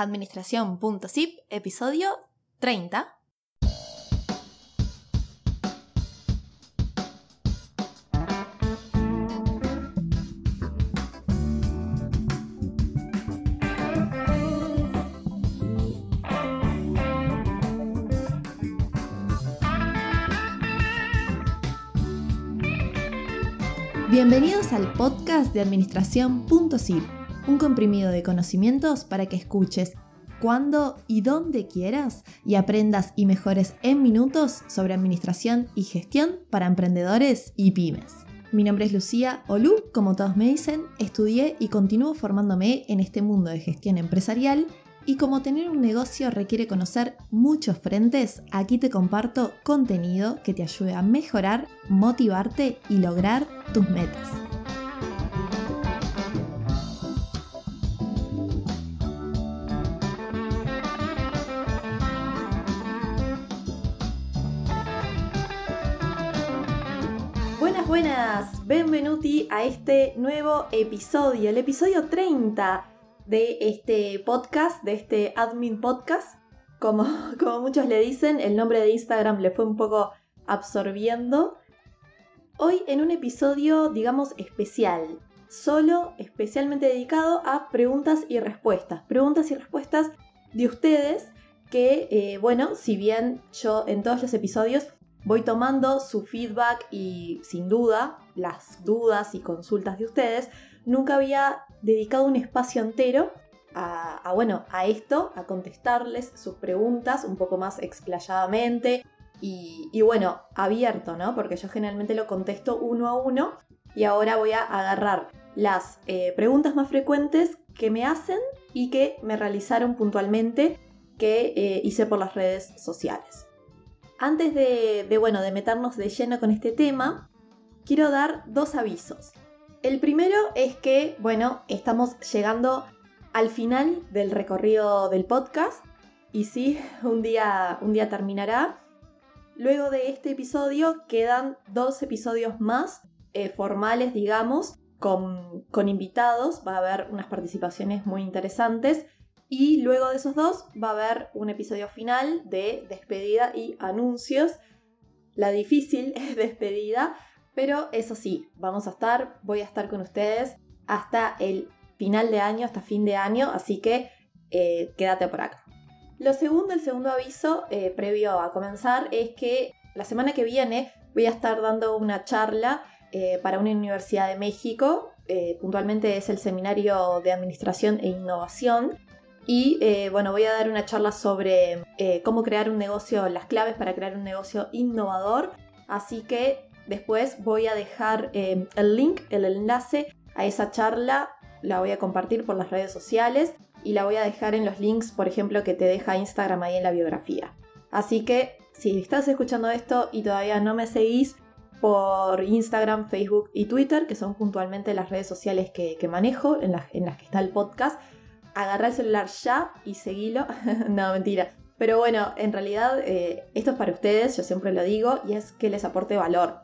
Administración.zip, episodio 30. Bienvenidos al podcast de Administración.zip, un comprimido de conocimientos para que escuches cuando y dónde quieras y aprendas y mejores en minutos sobre administración y gestión para emprendedores y pymes. Mi nombre es Lucía Olú, como todos me dicen, estudié y continúo formándome en este mundo de gestión empresarial y como tener un negocio requiere conocer muchos frentes, aquí te comparto contenido que te ayude a mejorar, motivarte y lograr tus metas. Buenas, benvenuti a este nuevo episodio, el episodio 30 de este podcast, de este admin podcast. Como, como muchos le dicen, el nombre de Instagram le fue un poco absorbiendo. Hoy en un episodio, digamos, especial, solo especialmente dedicado a preguntas y respuestas. Preguntas y respuestas de ustedes que, eh, bueno, si bien yo en todos los episodios voy tomando su feedback y sin duda las dudas y consultas de ustedes, nunca había dedicado un espacio entero a, bueno, a esto, a contestarles sus preguntas un poco más explayadamente y, bueno, abierto, ¿no? Porque yo generalmente lo contesto uno a uno y ahora voy a agarrar las eh, preguntas más frecuentes que me hacen y que me realizaron puntualmente que eh, hice por las redes sociales. Antes de, bueno, de meternos de lleno con este tema, quiero dar dos avisos. El primero es que, bueno, estamos llegando al final del recorrido del podcast y sí, un día, un día terminará. Luego de este episodio quedan dos episodios más eh, formales, digamos, con, con invitados. Va a haber unas participaciones muy interesantes. Y luego de esos dos va a haber un episodio final de despedida y anuncios. La difícil despedida pero eso sí, vamos a estar, voy a estar con ustedes hasta el final de año, hasta fin de año, así que eh, quédate por acá. Lo segundo, el segundo aviso eh, previo a comenzar es que la semana que viene voy a estar dando una charla eh, para una universidad de México, puntualmente es el Seminario de Administración e Innovación. Y bueno, voy a dar una charla sobre cómo crear un negocio, las claves para crear un negocio innovador. Así que Después voy a dejar eh, el link, el enlace a esa charla, la voy a compartir por las redes sociales y la voy a dejar en los links, por ejemplo, que te deja Instagram ahí en la biografía. Así que si estás escuchando esto y todavía no me seguís por Instagram, Facebook y Twitter, que son puntualmente las redes sociales que, manejo, en las, que está el podcast, agarra el celular ya y seguilo. no, mentira. Pero bueno, en realidad eh, esto es para ustedes, yo siempre lo digo, y es que les aporte valor.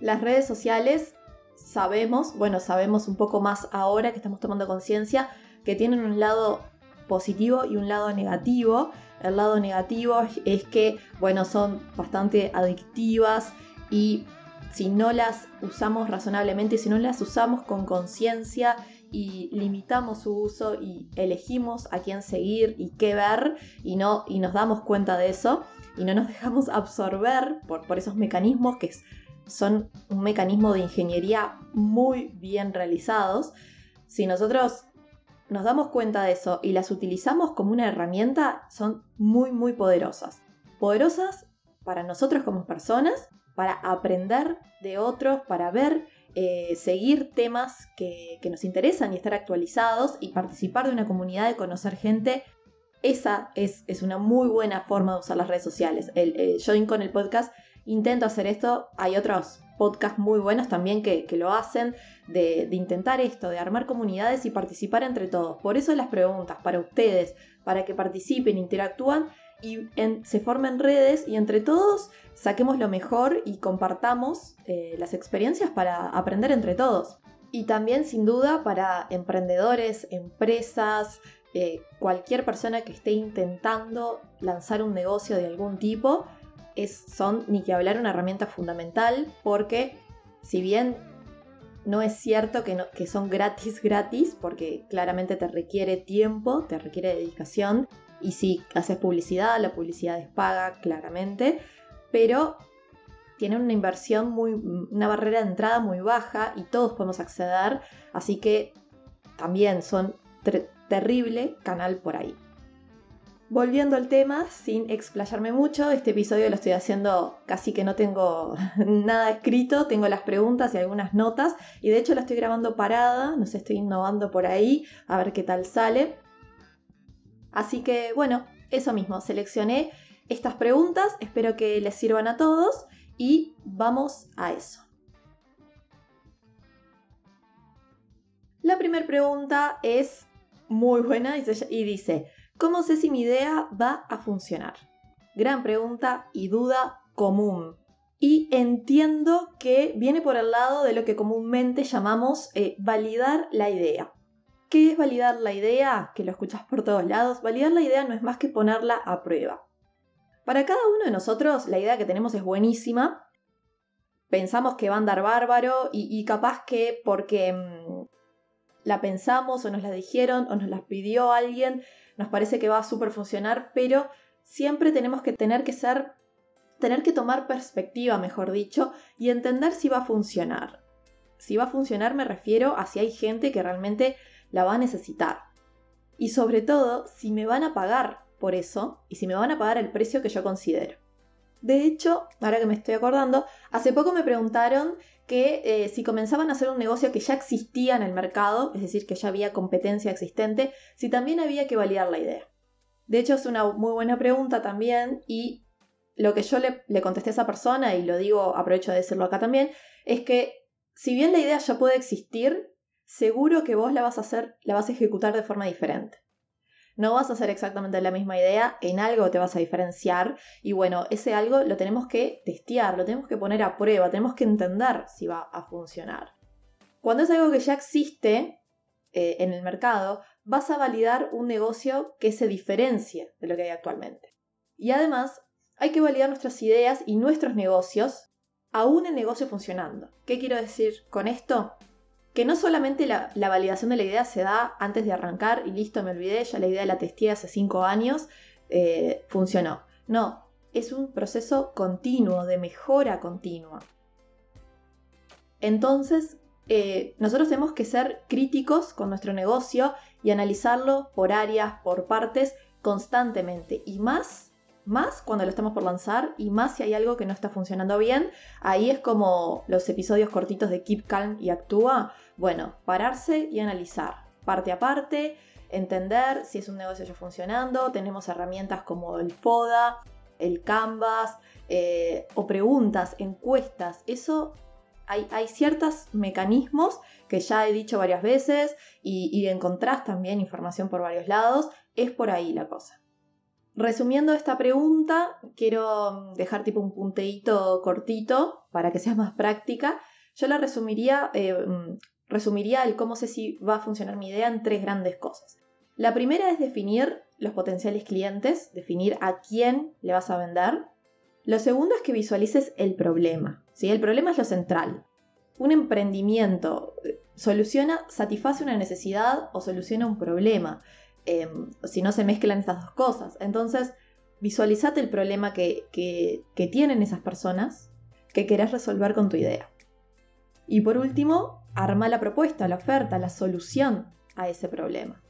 Las redes sociales sabemos, bueno, sabemos un poco más ahora que estamos tomando conciencia, que tienen un lado positivo y un lado negativo. El lado negativo es que, bueno, son bastante adictivas y si no las usamos razonablemente, si no las usamos con conciencia y limitamos su uso y elegimos a quién seguir y qué ver y, no, y nos damos cuenta de eso y no nos dejamos absorber por, por esos mecanismos que son un mecanismo de ingeniería muy bien realizados. Si nosotros nos damos cuenta de eso y las utilizamos como una herramienta, son muy, muy poderosas. Poderosas para nosotros como personas, para aprender de otros, para ver, eh, seguir temas que, nos interesan y estar actualizados y participar de una comunidad, de conocer gente. Esa es, una muy buena forma de usar las redes sociales. El, el Join con el podcast intento hacer esto. Hay otros podcasts muy buenos también que, lo hacen, de, intentar esto, de armar comunidades y participar entre todos. Por eso las preguntas para ustedes, para que participen, interactúan y se formen redes y entre todos saquemos lo mejor y compartamos eh, las experiencias para aprender entre todos. Y también sin duda para emprendedores, empresas, eh, cualquier persona que esté intentando lanzar un negocio de algún tipo es, son, ni que hablar, una herramienta fundamental porque si bien no es cierto que, que son gratis gratis, porque claramente te requiere tiempo, te requiere dedicación, y si haces publicidad, la publicidad es paga, claramente, pero tienen una inversión muy, una barrera de entrada muy baja y todos podemos acceder, así que también son terrible canal por ahí. Volviendo al tema, sin explayarme mucho, este episodio lo estoy haciendo casi que no tengo nada escrito, tengo las preguntas y algunas notas, y de hecho la estoy grabando parada, no sé, estoy innovando por ahí, a ver qué tal sale. Así que bueno, eso mismo, seleccioné estas preguntas, espero que les sirvan a todos y vamos a eso. La primera pregunta es muy buena y dice, ¿cómo sé si mi idea va a funcionar? Gran pregunta y duda común. Y entiendo que viene por el lado de lo que comúnmente llamamos eh, validar la idea. ¿Qué es validar la idea? Que lo escuchas por todos lados. Validar la idea no es más que ponerla a prueba. Para cada uno de nosotros la idea que tenemos es buenísima. Pensamos que va a andar bárbaro y, capaz que porque mm, la pensamos o nos la dijeron o nos la pidió alguien, nos parece que va a super funcionar, pero siempre tenemos que tener que ser, tener que tomar perspectiva, mejor dicho, y entender si va a funcionar. Si va a funcionar me refiero a si hay gente que realmente la va a necesitar. Y sobre todo, si me van a pagar por eso y si me van a pagar el precio que yo considero. De hecho, ahora que me estoy acordando, hace poco me preguntaron que eh, si comenzaban a hacer un negocio que ya existía en el mercado, es decir, que ya había competencia existente, si también había que validar la idea. De hecho, es una muy buena pregunta también y lo que yo le, le contesté a esa persona, y lo digo, aprovecho de decirlo acá también, es que si bien la idea ya puede existir, seguro que vos la vas a hacer, la vas a ejecutar de forma diferente. No vas a hacer exactamente la misma idea, en algo te vas a diferenciar y bueno, ese algo lo tenemos que testear, lo tenemos que poner a prueba, tenemos que entender si va a funcionar. Cuando es algo que ya existe eh, en el mercado, vas a validar un negocio que se diferencie de lo que hay actualmente. Y además, hay que validar nuestras ideas y nuestros negocios, aún el negocio funcionando. ¿Qué quiero decir con esto? Que no solamente la, validación de la idea se da antes de arrancar y listo, me olvidé, ya la idea la testé hace cinco años, eh, funcionó. No, es un proceso continuo, de mejora continua. Entonces, eh, nosotros tenemos que ser críticos con nuestro negocio y analizarlo por áreas, por partes, constantemente. Y más más cuando lo estamos por lanzar y más si hay algo que no está funcionando bien. Ahí es como los episodios cortitos de Keep Calm y Actúa. Bueno, pararse y analizar, parte a parte, entender si es un negocio ya funcionando. Tenemos herramientas como el FODA, el Canvas eh, o preguntas, encuestas. Eso hay, ciertos mecanismos que ya he dicho varias veces y, y encontrás también información por varios lados. Es por ahí la cosa. Resumiendo esta pregunta, quiero dejar tipo un punteíto cortito para que sea más práctica. Yo la resumiría, eh, mm, resumiría el cómo sé si va a funcionar mi idea en tres grandes cosas. La primera es definir los potenciales clientes, definir a quién le vas a vender. Lo segundo es que visualices el problema. ¿sí? El problema es lo central. Un emprendimiento eh, soluciona, satisface una necesidad o soluciona un problema. Em, si no se mezclan estas dos cosas. Entonces, visualizate el problema que, que, tienen esas personas que querés resolver con tu idea. Y por último, arma la propuesta, la oferta, la solución a ese problema.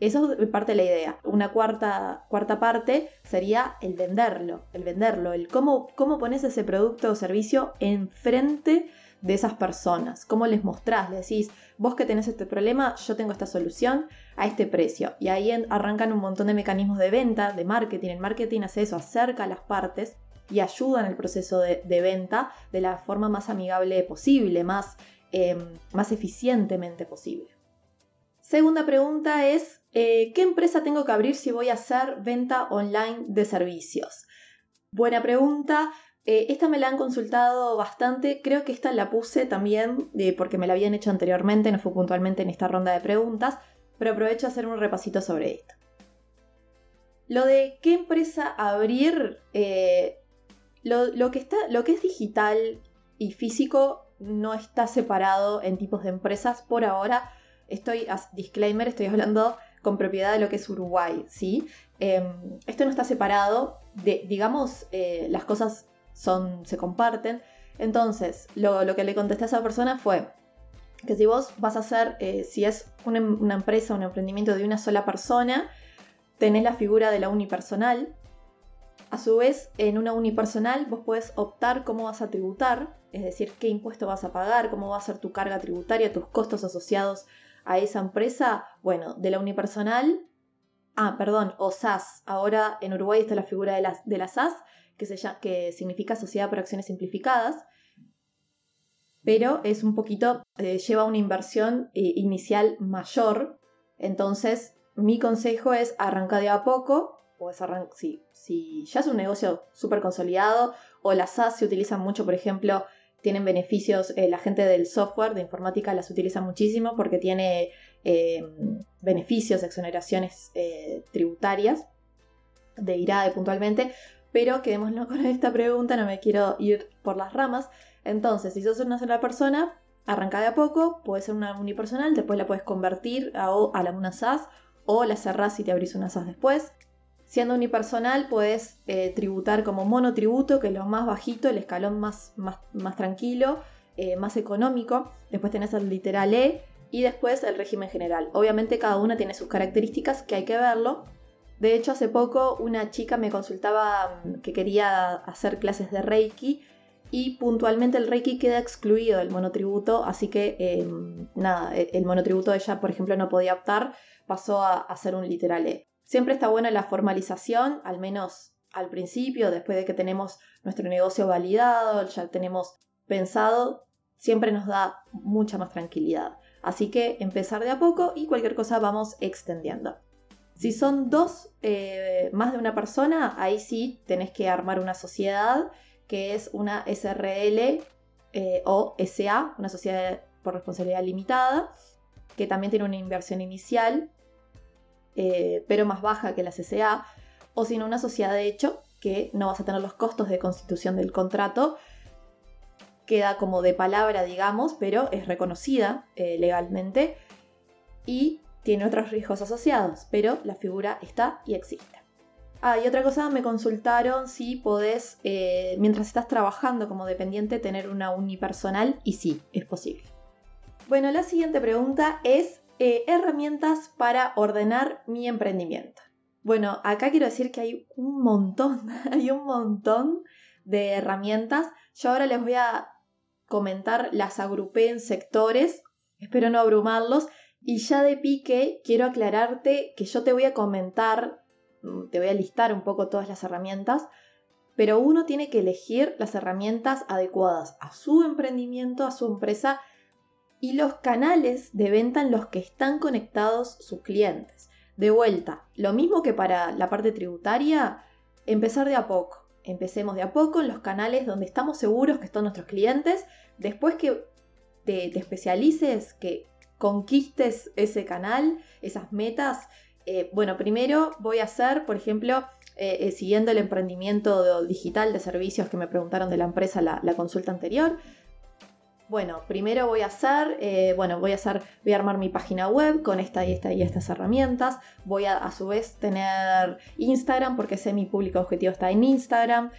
Eso es parte de la idea. Una cuarta, cuarta parte sería el venderlo, el venderlo, el cómo, cómo pones ese producto o servicio enfrente de esas personas, cómo les mostrás, le decís, vos que tenés este problema, yo tengo esta solución a este precio. Y ahí arrancan un montón de mecanismos de venta, de marketing. El marketing hace eso, acerca a las partes y ayuda en el proceso de, venta de la forma más amigable posible, más, em, más eficientemente posible. Segunda pregunta es, eh, ¿qué empresa tengo que abrir si voy a hacer venta online de servicios? Buena pregunta. Eh, esta me la han consultado bastante, creo que esta la puse también eh, porque me la habían hecho anteriormente, no fue puntualmente en esta ronda de preguntas, pero aprovecho a hacer un repasito sobre esto. Lo de qué empresa abrir, eh, lo, que está, lo que es digital y físico no está separado en tipos de empresas por ahora. Estoy, disclaimer, estoy hablando con propiedad de lo que es Uruguay, ¿sí? Em, esto no está separado, de, digamos, las cosas son, se comparten. Entonces, lo, que le contesté a esa persona fue que si vos vas a hacer, eh, si es una, empresa, un emprendimiento de una sola persona, tenés la figura de la unipersonal. A su vez, en una unipersonal vos puedes optar cómo vas a tributar, es decir, qué impuesto vas a pagar, cómo va a ser tu carga tributaria, tus costos asociados a esa empresa. Bueno, de la unipersonal, ah, perdón, o SAS. Ahora en Uruguay está la figura de la, de la SAS, que, se que significa Sociedad por Acciones Simplificadas, pero es un poquito, eh, lleva una inversión eh, inicial mayor, entonces mi consejo es arrancar de a poco, o si, si ya es un negocio súper consolidado, o las SaaS se utilizan mucho, por ejemplo, tienen beneficios, eh, la gente del software, de informática, las utiliza muchísimo porque tiene beneficios, exoneraciones tributarias, de IRADE puntualmente, pero quedémonos con esta pregunta, no me quiero ir por las ramas. Entonces, si sos una sola persona, arranca de a poco, puede ser una unipersonal, después la puedes convertir a, a la una SaaS o la cerrás y te abrís una SAS después. Siendo unipersonal, puedes eh, tributar como monotributo, que es lo más bajito, el escalón más, más, más tranquilo, eh, más económico. Después tenés el literal E y después el régimen general. Obviamente cada una tiene sus características que hay que verlo. De hecho, hace poco una chica me consultaba mm, que quería hacer clases de Reiki y puntualmente el Reiki queda excluido del monotributo, así que em, nada, el monotributo ella, por ejemplo, no podía optar pasó a, ser un literal E. Siempre está buena la formalización, al menos al principio, después de que tenemos nuestro negocio validado, ya tenemos pensado, siempre nos da mucha más tranquilidad. Así que empezar de a poco y cualquier cosa vamos extendiendo. Si son dos, eh, más de una persona, ahí sí tenés que armar una sociedad que es una SRL eh, o SA, una sociedad por responsabilidad limitada, que también tiene una inversión inicial eh, pero más baja que la CCA, o sino una sociedad de hecho que no vas a tener los costos de constitución del contrato, queda como de palabra, digamos, pero es reconocida legalmente. Y tiene otros riesgos asociados, pero la figura está y existe. Ah, y otra cosa, me consultaron si podés, eh, mientras estás trabajando como dependiente, tener una unipersonal y sí, es posible. Bueno, la siguiente pregunta es eh, herramientas para ordenar mi emprendimiento. Bueno, acá quiero decir que hay un montón, hay un montón de herramientas. Yo ahora les voy a comentar, las agrupé en sectores, espero no abrumarlos. Y ya de pique quiero aclararte que yo te voy a comentar, mm, te voy a listar un poco todas las herramientas, pero uno tiene que elegir las herramientas adecuadas a su emprendimiento, a su empresa y los canales de venta en los que están conectados sus clientes. De vuelta, lo mismo que para la parte tributaria, empezar de a poco. Empecemos de a poco en los canales donde estamos seguros que están nuestros clientes. Después que te, especialices, que conquistes ese canal, esas metas. Eh, bueno, primero voy a hacer, por ejemplo, eh, eh, siguiendo el emprendimiento digital de servicios que me preguntaron de la empresa la consulta anterior, bueno, primero voy a hacer, bueno, voy a hacer, voy a armar mi página web con esta y esta y estas herramientas. Voy a a su vez tener Instagram porque sé mi público objetivo está en Instagram.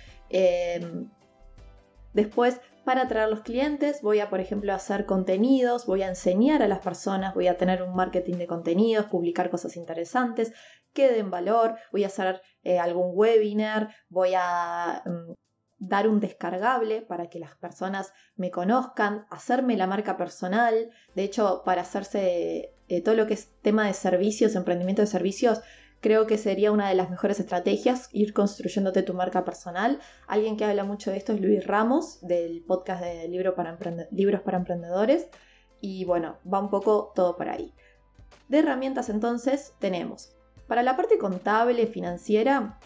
Después, para atraer los clientes, voy a, por ejemplo, hacer contenidos, voy a enseñar a las personas, voy a tener un marketing de contenidos, publicar cosas interesantes que den valor, voy a hacer eh, algún webinar, voy a mm, dar un descargable para que las personas me conozcan, hacerme la marca personal. De hecho, para hacerse eh, todo lo que es tema de servicios, emprendimiento de servicios, creo que sería una de las mejores estrategias ir construyéndote tu marca personal. Alguien que habla mucho de esto es Luis Ramos, del podcast de Libro para Libros para Emprendedores. Y bueno, va un poco todo por ahí. De herramientas entonces tenemos. Para la parte contable, financiera,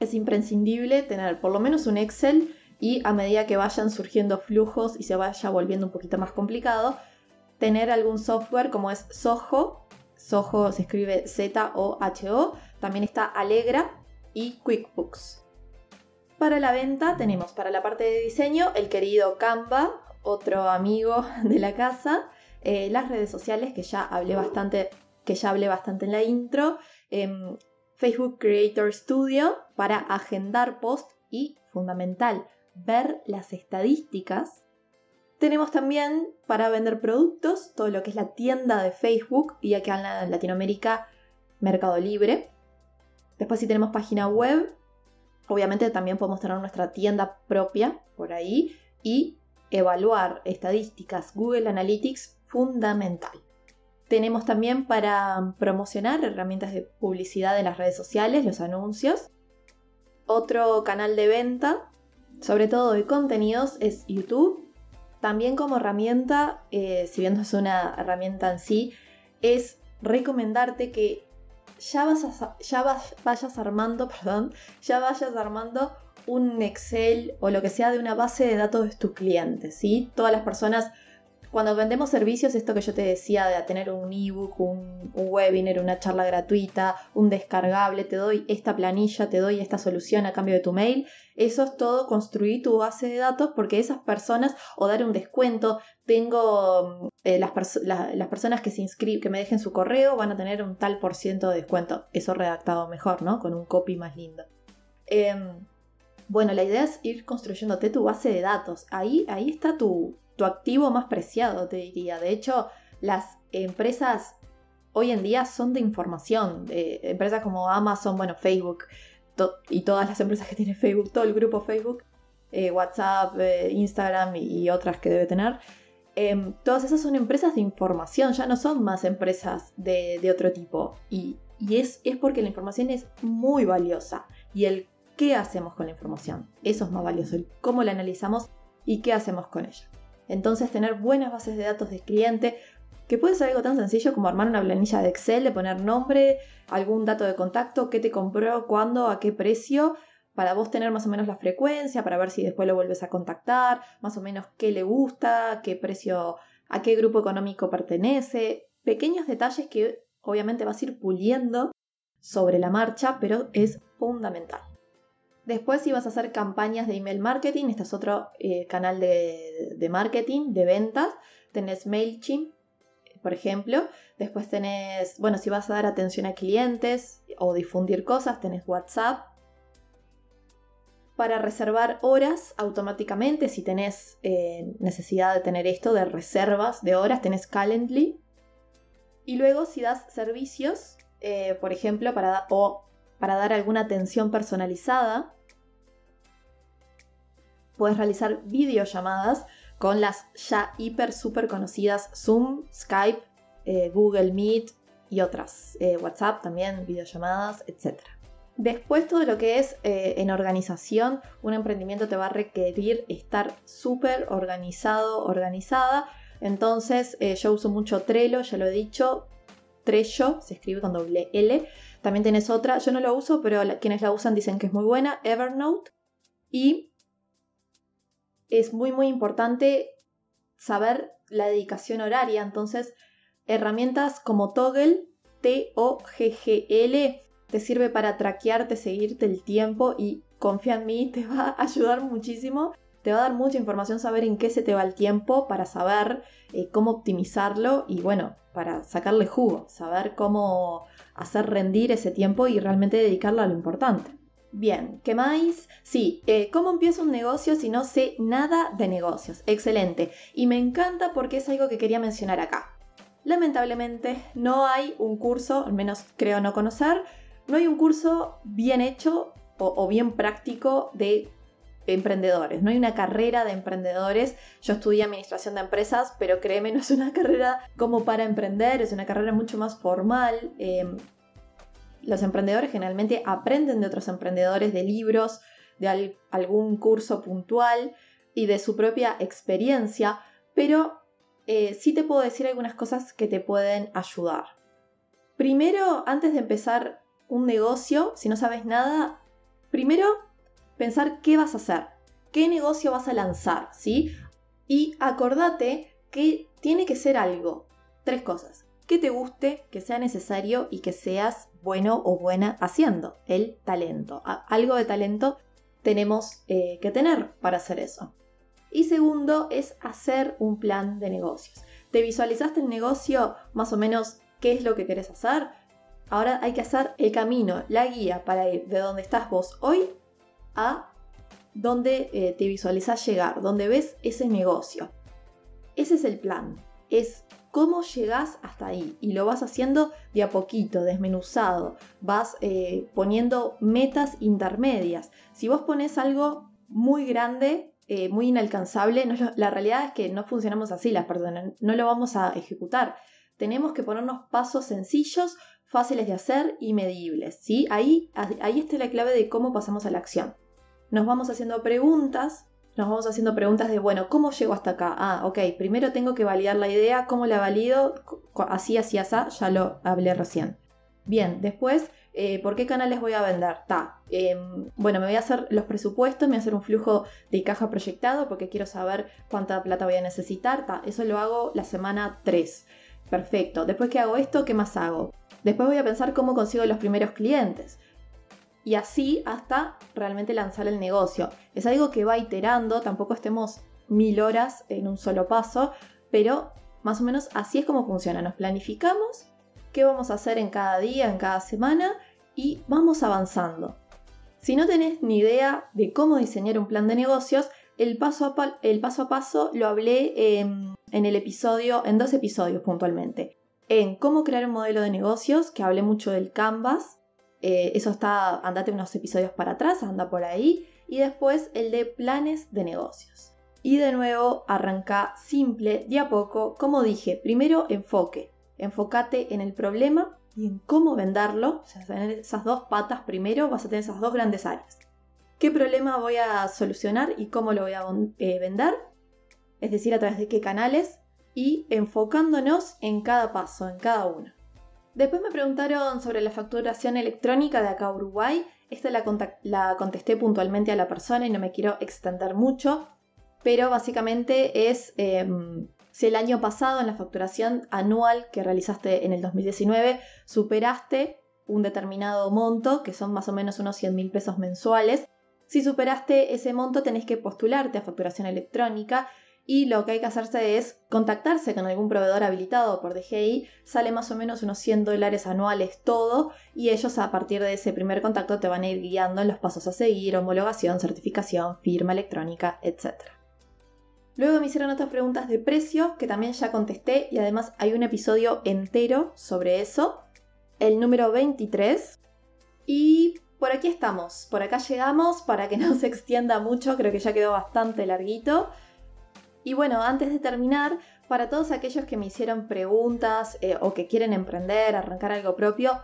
es imprescindible tener por lo menos un Excel y a medida que vayan surgiendo flujos y se vaya volviendo un poquito más complicado, tener algún software como es Soho, Soho se escribe Z-O-H-O. También está Alegra y QuickBooks. Para la venta tenemos para la parte de diseño el querido Canva, otro amigo de la casa, eh, las redes sociales que ya hablé bastante, que ya hablé bastante en la intro, em, Facebook Creator Studio para agendar post y fundamental ver las estadísticas. Tenemos también para vender productos todo lo que es la tienda de Facebook y acá en Latinoamérica Mercado Libre. Después si tenemos página web, obviamente también podemos tener nuestra tienda propia por ahí y evaluar estadísticas Google Analytics fundamental. Tenemos también para promocionar herramientas de publicidad en las redes sociales, los anuncios. Otro canal de venta, sobre todo de contenidos, es YouTube. También como herramienta, eh, si bien no es una herramienta en sí, es recomendarte que ya, vayas armando, perdón, ya vayas armando un Excel o lo que sea de una base de datos de tus clientes, ¿sí? Todas las personas, cuando vendemos servicios, esto que yo te decía de tener un ebook, un, un webinar, una charla gratuita, un descargable, te doy esta planilla, te doy esta solución a cambio de tu mail, eso es todo construir tu base de datos porque esas personas, o dar un descuento, tengo eh, las, personas que se inscriben, que me dejen su correo, van a tener un tal por ciento de descuento. Eso redactado mejor, ¿no? Con un copy más lindo. Em, bueno, la idea es ir construyéndote tu base de datos. Ahí, ahí está tu, tu activo más preciado, te diría. De hecho, las empresas hoy en día son de información. empresas como Amazon, bueno, Facebook y todas las empresas que tienen Facebook, todo el grupo Facebook, eh, WhatsApp, eh, Instagram y, otras que debe tener. Em, todas esas son empresas de información, ya no son más empresas de, otro tipo. Y, es, es, porque la información es muy valiosa. Y el qué hacemos con la información, eso es más valioso, el cómo la analizamos y qué hacemos con ella. Entonces tener buenas bases de datos de cliente, que puede ser algo tan sencillo como armar una planilla de Excel, de poner nombre, algún dato de contacto, qué te compró, cuándo, a qué precio, para vos tener más o menos la frecuencia, para ver si después lo vuelves a contactar, más o menos qué le gusta, qué precio, a qué grupo económico pertenece, pequeños detalles que obviamente vas a ir puliendo sobre la marcha, pero es fundamental. Después si vas a hacer campañas de email marketing, este es otro eh, canal de, marketing, de ventas, tenés MailChimp, por ejemplo, después tenés, bueno, si vas a dar atención a clientes o difundir cosas, tenés WhatsApp, para reservar horas automáticamente. Si tenés eh, necesidad de tener esto de reservas de horas, tenés Calendly. Y luego si das servicios, eh, por ejemplo, para, o para dar alguna atención personalizada, puedes realizar videollamadas con las ya hiper super conocidas Zoom, Skype, eh, Google Meet y otras. WhatsApp también, videollamadas, etc. Después todo lo que es eh, en organización, un emprendimiento te va a requerir estar súper organizado, organizada. Entonces eh, yo uso mucho Trello, ya lo he dicho. Trello, se escribe con doble L. También tienes otra, yo no lo uso, pero quienes la usan dicen que es muy buena, Evernote. Y es muy muy importante saber la dedicación horaria. Entonces, herramientas como Toggle, T-O-G-G-L, te sirve para traquearte, seguirte el tiempo y confía en mí, te va a ayudar muchísimo. Te va a dar mucha información saber en qué se te va el tiempo para saber eh, cómo optimizarlo y bueno, para sacarle jugo, saber cómo hacer rendir ese tiempo y realmente dedicarlo a lo importante. Bien, ¿qué más? Sí, eh, ¿cómo empiezo un negocio si no sé nada de negocios? Excelente. Y me encanta porque es algo que quería mencionar acá. Lamentablemente no hay un curso, al menos creo no conocer, no hay un curso bien hecho o, bien práctico de emprendedores, no hay una carrera de emprendedores. Yo estudié administración de empresas, pero créeme, no es una carrera como para emprender, es una carrera mucho más formal. Em, los emprendedores generalmente aprenden de otros emprendedores, de libros, de algún curso puntual y de su propia experiencia, pero eh, sí te puedo decir algunas cosas que te pueden ayudar. Primero, antes de empezar un negocio, si no sabes nada, primero pensar qué vas a hacer, qué negocio vas a lanzar, ¿sí? Y acordate que tiene que ser algo. Tres cosas. que te guste, que sea necesario y que seas bueno o buena haciendo, el talento. Algo de talento tenemos eh, que tener para hacer eso. Y segundo es hacer un plan de negocios. ¿Te visualizaste el negocio más o menos qué es lo que querés hacer? Ahora hay que hacer el camino, la guía para ir de donde estás vos hoy a donde eh, te visualizas llegar, donde ves ese negocio. Ese es el plan. Es cómo llegas hasta ahí y lo vas haciendo de a poquito, desmenuzado, vas eh, poniendo metas intermedias. Si vos pones algo muy grande, eh, muy inalcanzable, la realidad es que no funcionamos así las personas, no lo vamos a ejecutar. Tenemos que ponernos pasos sencillos, fáciles de hacer y medibles. ¿sí? Ahí, ahí está la clave de cómo pasamos a la acción. Nos vamos haciendo preguntas nos vamos haciendo preguntas de, bueno, ¿cómo llego hasta acá? Ah, ok, primero tengo que validar la idea, ¿cómo la valido? Así, así, así, ya lo hablé recién. Bien, después, eh, ¿por qué canales voy a vender? Ta. Em, bueno, me voy a hacer los presupuestos, me voy a hacer un flujo de caja proyectado porque quiero saber cuánta plata voy a necesitar. Ta. Eso lo hago la semana 3. Perfecto. Después que hago esto, ¿qué más hago? Después voy a pensar cómo consigo los primeros clientes y así hasta realmente lanzar el negocio. Es algo que va iterando, tampoco estemos mil horas en un solo paso, pero más o menos así es como funciona. Nos planificamos qué vamos a hacer en cada día, en cada semana y vamos avanzando. Si no tenés ni idea de cómo diseñar un plan de negocios, el paso a, el paso, a paso lo hablé en, en el episodio, en dos episodios puntualmente. En cómo crear un modelo de negocios, que hablé mucho del Canvas, eh, eso está, andate unos episodios para atrás, anda por ahí. Y después el de planes de negocios. Y de nuevo arranca simple, de a poco. Como dije, primero enfoque. Enfócate en el problema y en cómo venderlo. O sea, tener esas dos patas primero, vas a tener esas dos grandes áreas. ¿Qué problema voy a solucionar y cómo lo voy a eh, vender? Es decir, a través de qué canales y enfocándonos en cada paso, en cada uno. Después me preguntaron sobre la facturación electrónica de acá Uruguay. Esta la, contesté puntualmente a la persona y no me quiero extender mucho, pero básicamente es em, si el año pasado en la facturación anual que realizaste en el 2019 superaste un determinado monto, que son más o menos unos 100 mil pesos mensuales. Si superaste ese monto tenés que postularte a facturación electrónica y lo que hay que hacerse es contactarse con algún proveedor habilitado por DGI, sale más o menos unos 100 dólares anuales todo y ellos a partir de ese primer contacto te van a ir guiando en los pasos a seguir, homologación, certificación, firma electrónica, etc. Luego me hicieron otras preguntas de precio que también ya contesté y además hay un episodio entero sobre eso, el número 23. Y por aquí estamos, por acá llegamos para que no se extienda mucho, creo que ya quedó bastante larguito. Y bueno, antes de terminar, para todos aquellos que me hicieron preguntas eh, o que quieren emprender, arrancar algo propio,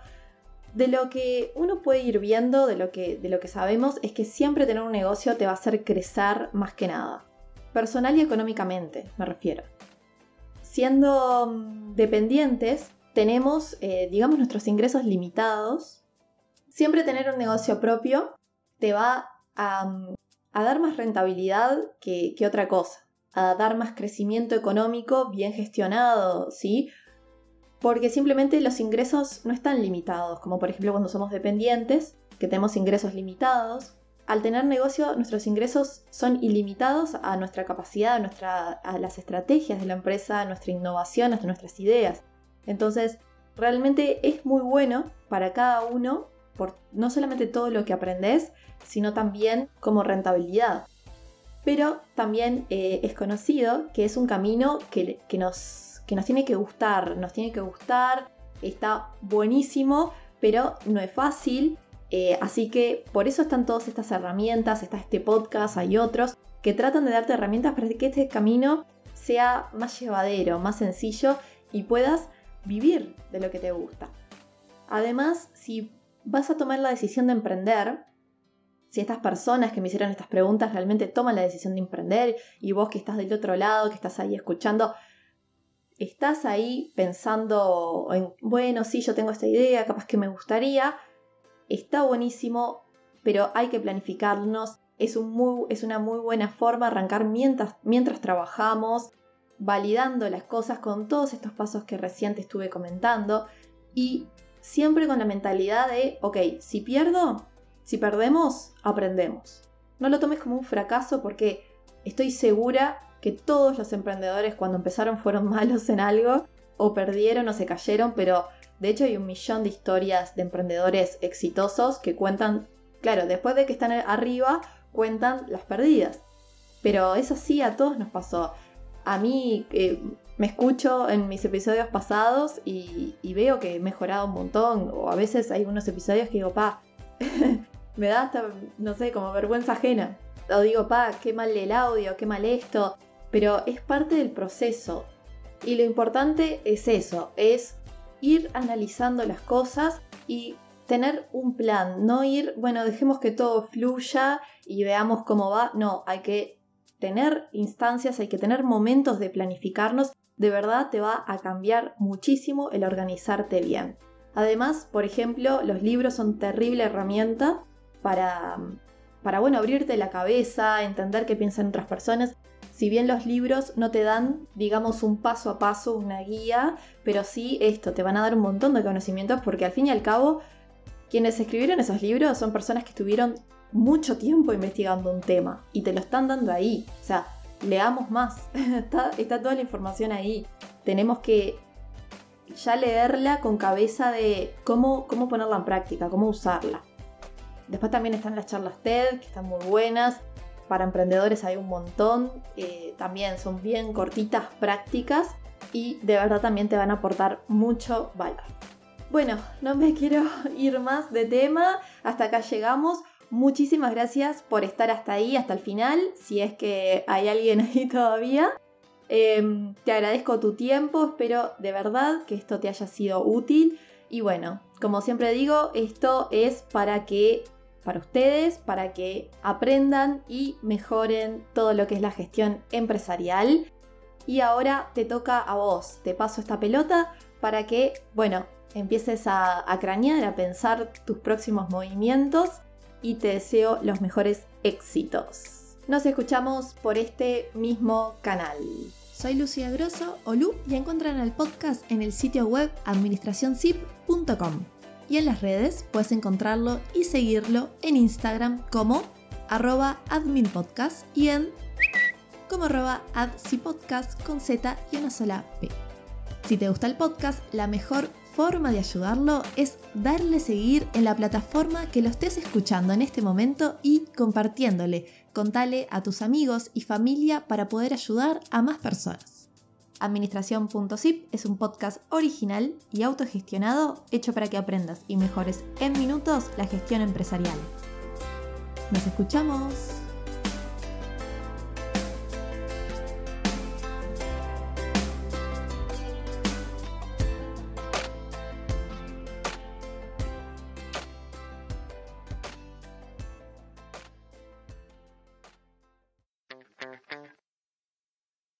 de lo que uno puede ir viendo, de lo, que, de lo que sabemos, es que siempre tener un negocio te va a hacer crecer más que nada. Personal y económicamente, me refiero. Siendo mm, dependientes, tenemos, eh, digamos, nuestros ingresos limitados. Siempre tener un negocio propio te va a, mm, dar más rentabilidad que otra cosa a dar más crecimiento económico bien gestionado, ¿sí? Porque simplemente los ingresos no están limitados, como por ejemplo cuando somos dependientes, que tenemos ingresos limitados. Al tener negocio, nuestros ingresos son ilimitados a nuestra capacidad, a, nuestra, a las estrategias de la empresa, a nuestra innovación, a nuestras ideas. Entonces, realmente es muy bueno para cada uno, por no solamente todo lo que aprendes, sino también como rentabilidad pero también eh, es conocido que es un camino que, nos, que nos tiene que gustar, nos tiene que gustar, está buenísimo, pero no es fácil, eh, así que por eso están todas estas herramientas, está este podcast, hay otros, que tratan de darte herramientas para que este camino sea más llevadero, más sencillo y puedas vivir de lo que te gusta. Además, si vas a tomar la decisión de emprender, si estas personas que me hicieron estas preguntas realmente toman la decisión de emprender y vos que estás del otro lado, que estás ahí escuchando, estás ahí pensando en, bueno, sí, yo tengo esta idea, capaz que me gustaría, está buenísimo, pero hay que planificarnos, es, un muy, es una muy buena forma arrancar mientras, mientras trabajamos, validando las cosas con todos estos pasos que recién te estuve comentando y siempre con la mentalidad de, ok, si pierdo, si perdemos, aprendemos. No lo tomes como un fracaso porque estoy segura que todos los emprendedores cuando empezaron fueron malos en algo o perdieron o se cayeron, pero de hecho hay un millón de historias de emprendedores exitosos que cuentan, claro, después de que están arriba, cuentan las perdidas. Pero eso sí, a todos nos pasó. A mí eh, me escucho en mis episodios pasados y, veo que he mejorado un montón. O a veces hay unos episodios que digo, pa, me da hasta, no sé, como vergüenza ajena. O digo, pa, qué mal el audio, qué mal esto. Pero es parte del proceso. Y lo importante es eso, es ir analizando las cosas y tener un plan, no ir, bueno, dejemos que todo fluya y veamos cómo va. No, hay que tener instancias, hay que tener momentos de planificarnos. De verdad te va a cambiar muchísimo el organizarte bien. Además, por ejemplo, los libros son terrible herramienta para, para bueno, abrirte la cabeza, entender qué piensan otras personas. Si bien los libros no te dan, digamos, un paso a paso, una guía, pero sí esto, te van a dar un montón de conocimientos porque al fin y al cabo, quienes escribieron esos libros son personas que estuvieron mucho tiempo investigando un tema y te lo están dando ahí. O sea, leamos más. está, toda la información ahí. Tenemos que ya leerla con cabeza de cómo, cómo ponerla en práctica, cómo usarla. Después también están las charlas TED, que están muy buenas. Para emprendedores hay un montón. Eh, también son bien cortitas, prácticas. Y de verdad también te van a aportar mucho valor. Bueno, no me quiero ir más de tema. Hasta acá llegamos. Muchísimas gracias por estar hasta ahí, hasta el final, si es que hay alguien ahí todavía. Em, te agradezco tu tiempo, espero de verdad que esto te haya sido útil. Y bueno, como siempre digo, esto es para que, para ustedes, para que aprendan y mejoren todo lo que es la gestión empresarial. Y ahora te toca a vos, te paso esta pelota para que, bueno, empieces a, a cranear, a pensar tus próximos movimientos y te deseo los mejores éxitos. Nos escuchamos por este mismo canal. Soy Lucía Grosso o Lu y encuentran el podcast en el sitio web administracionzip.com. Y en las redes puedes encontrarlo y seguirlo en Instagram como arroba adminpodcast y en como arroba adcipodcast con Z y una sola P. Si te gusta el podcast, la mejor forma de ayudarlo es darle seguir en la plataforma que lo estés escuchando en este momento y compartiéndole. Contale a tus amigos y familia para poder ayudar a más personas. Administración.zip es un podcast original y autogestionado hecho para que aprendas y mejores en minutos la gestión empresarial. Nos escuchamos.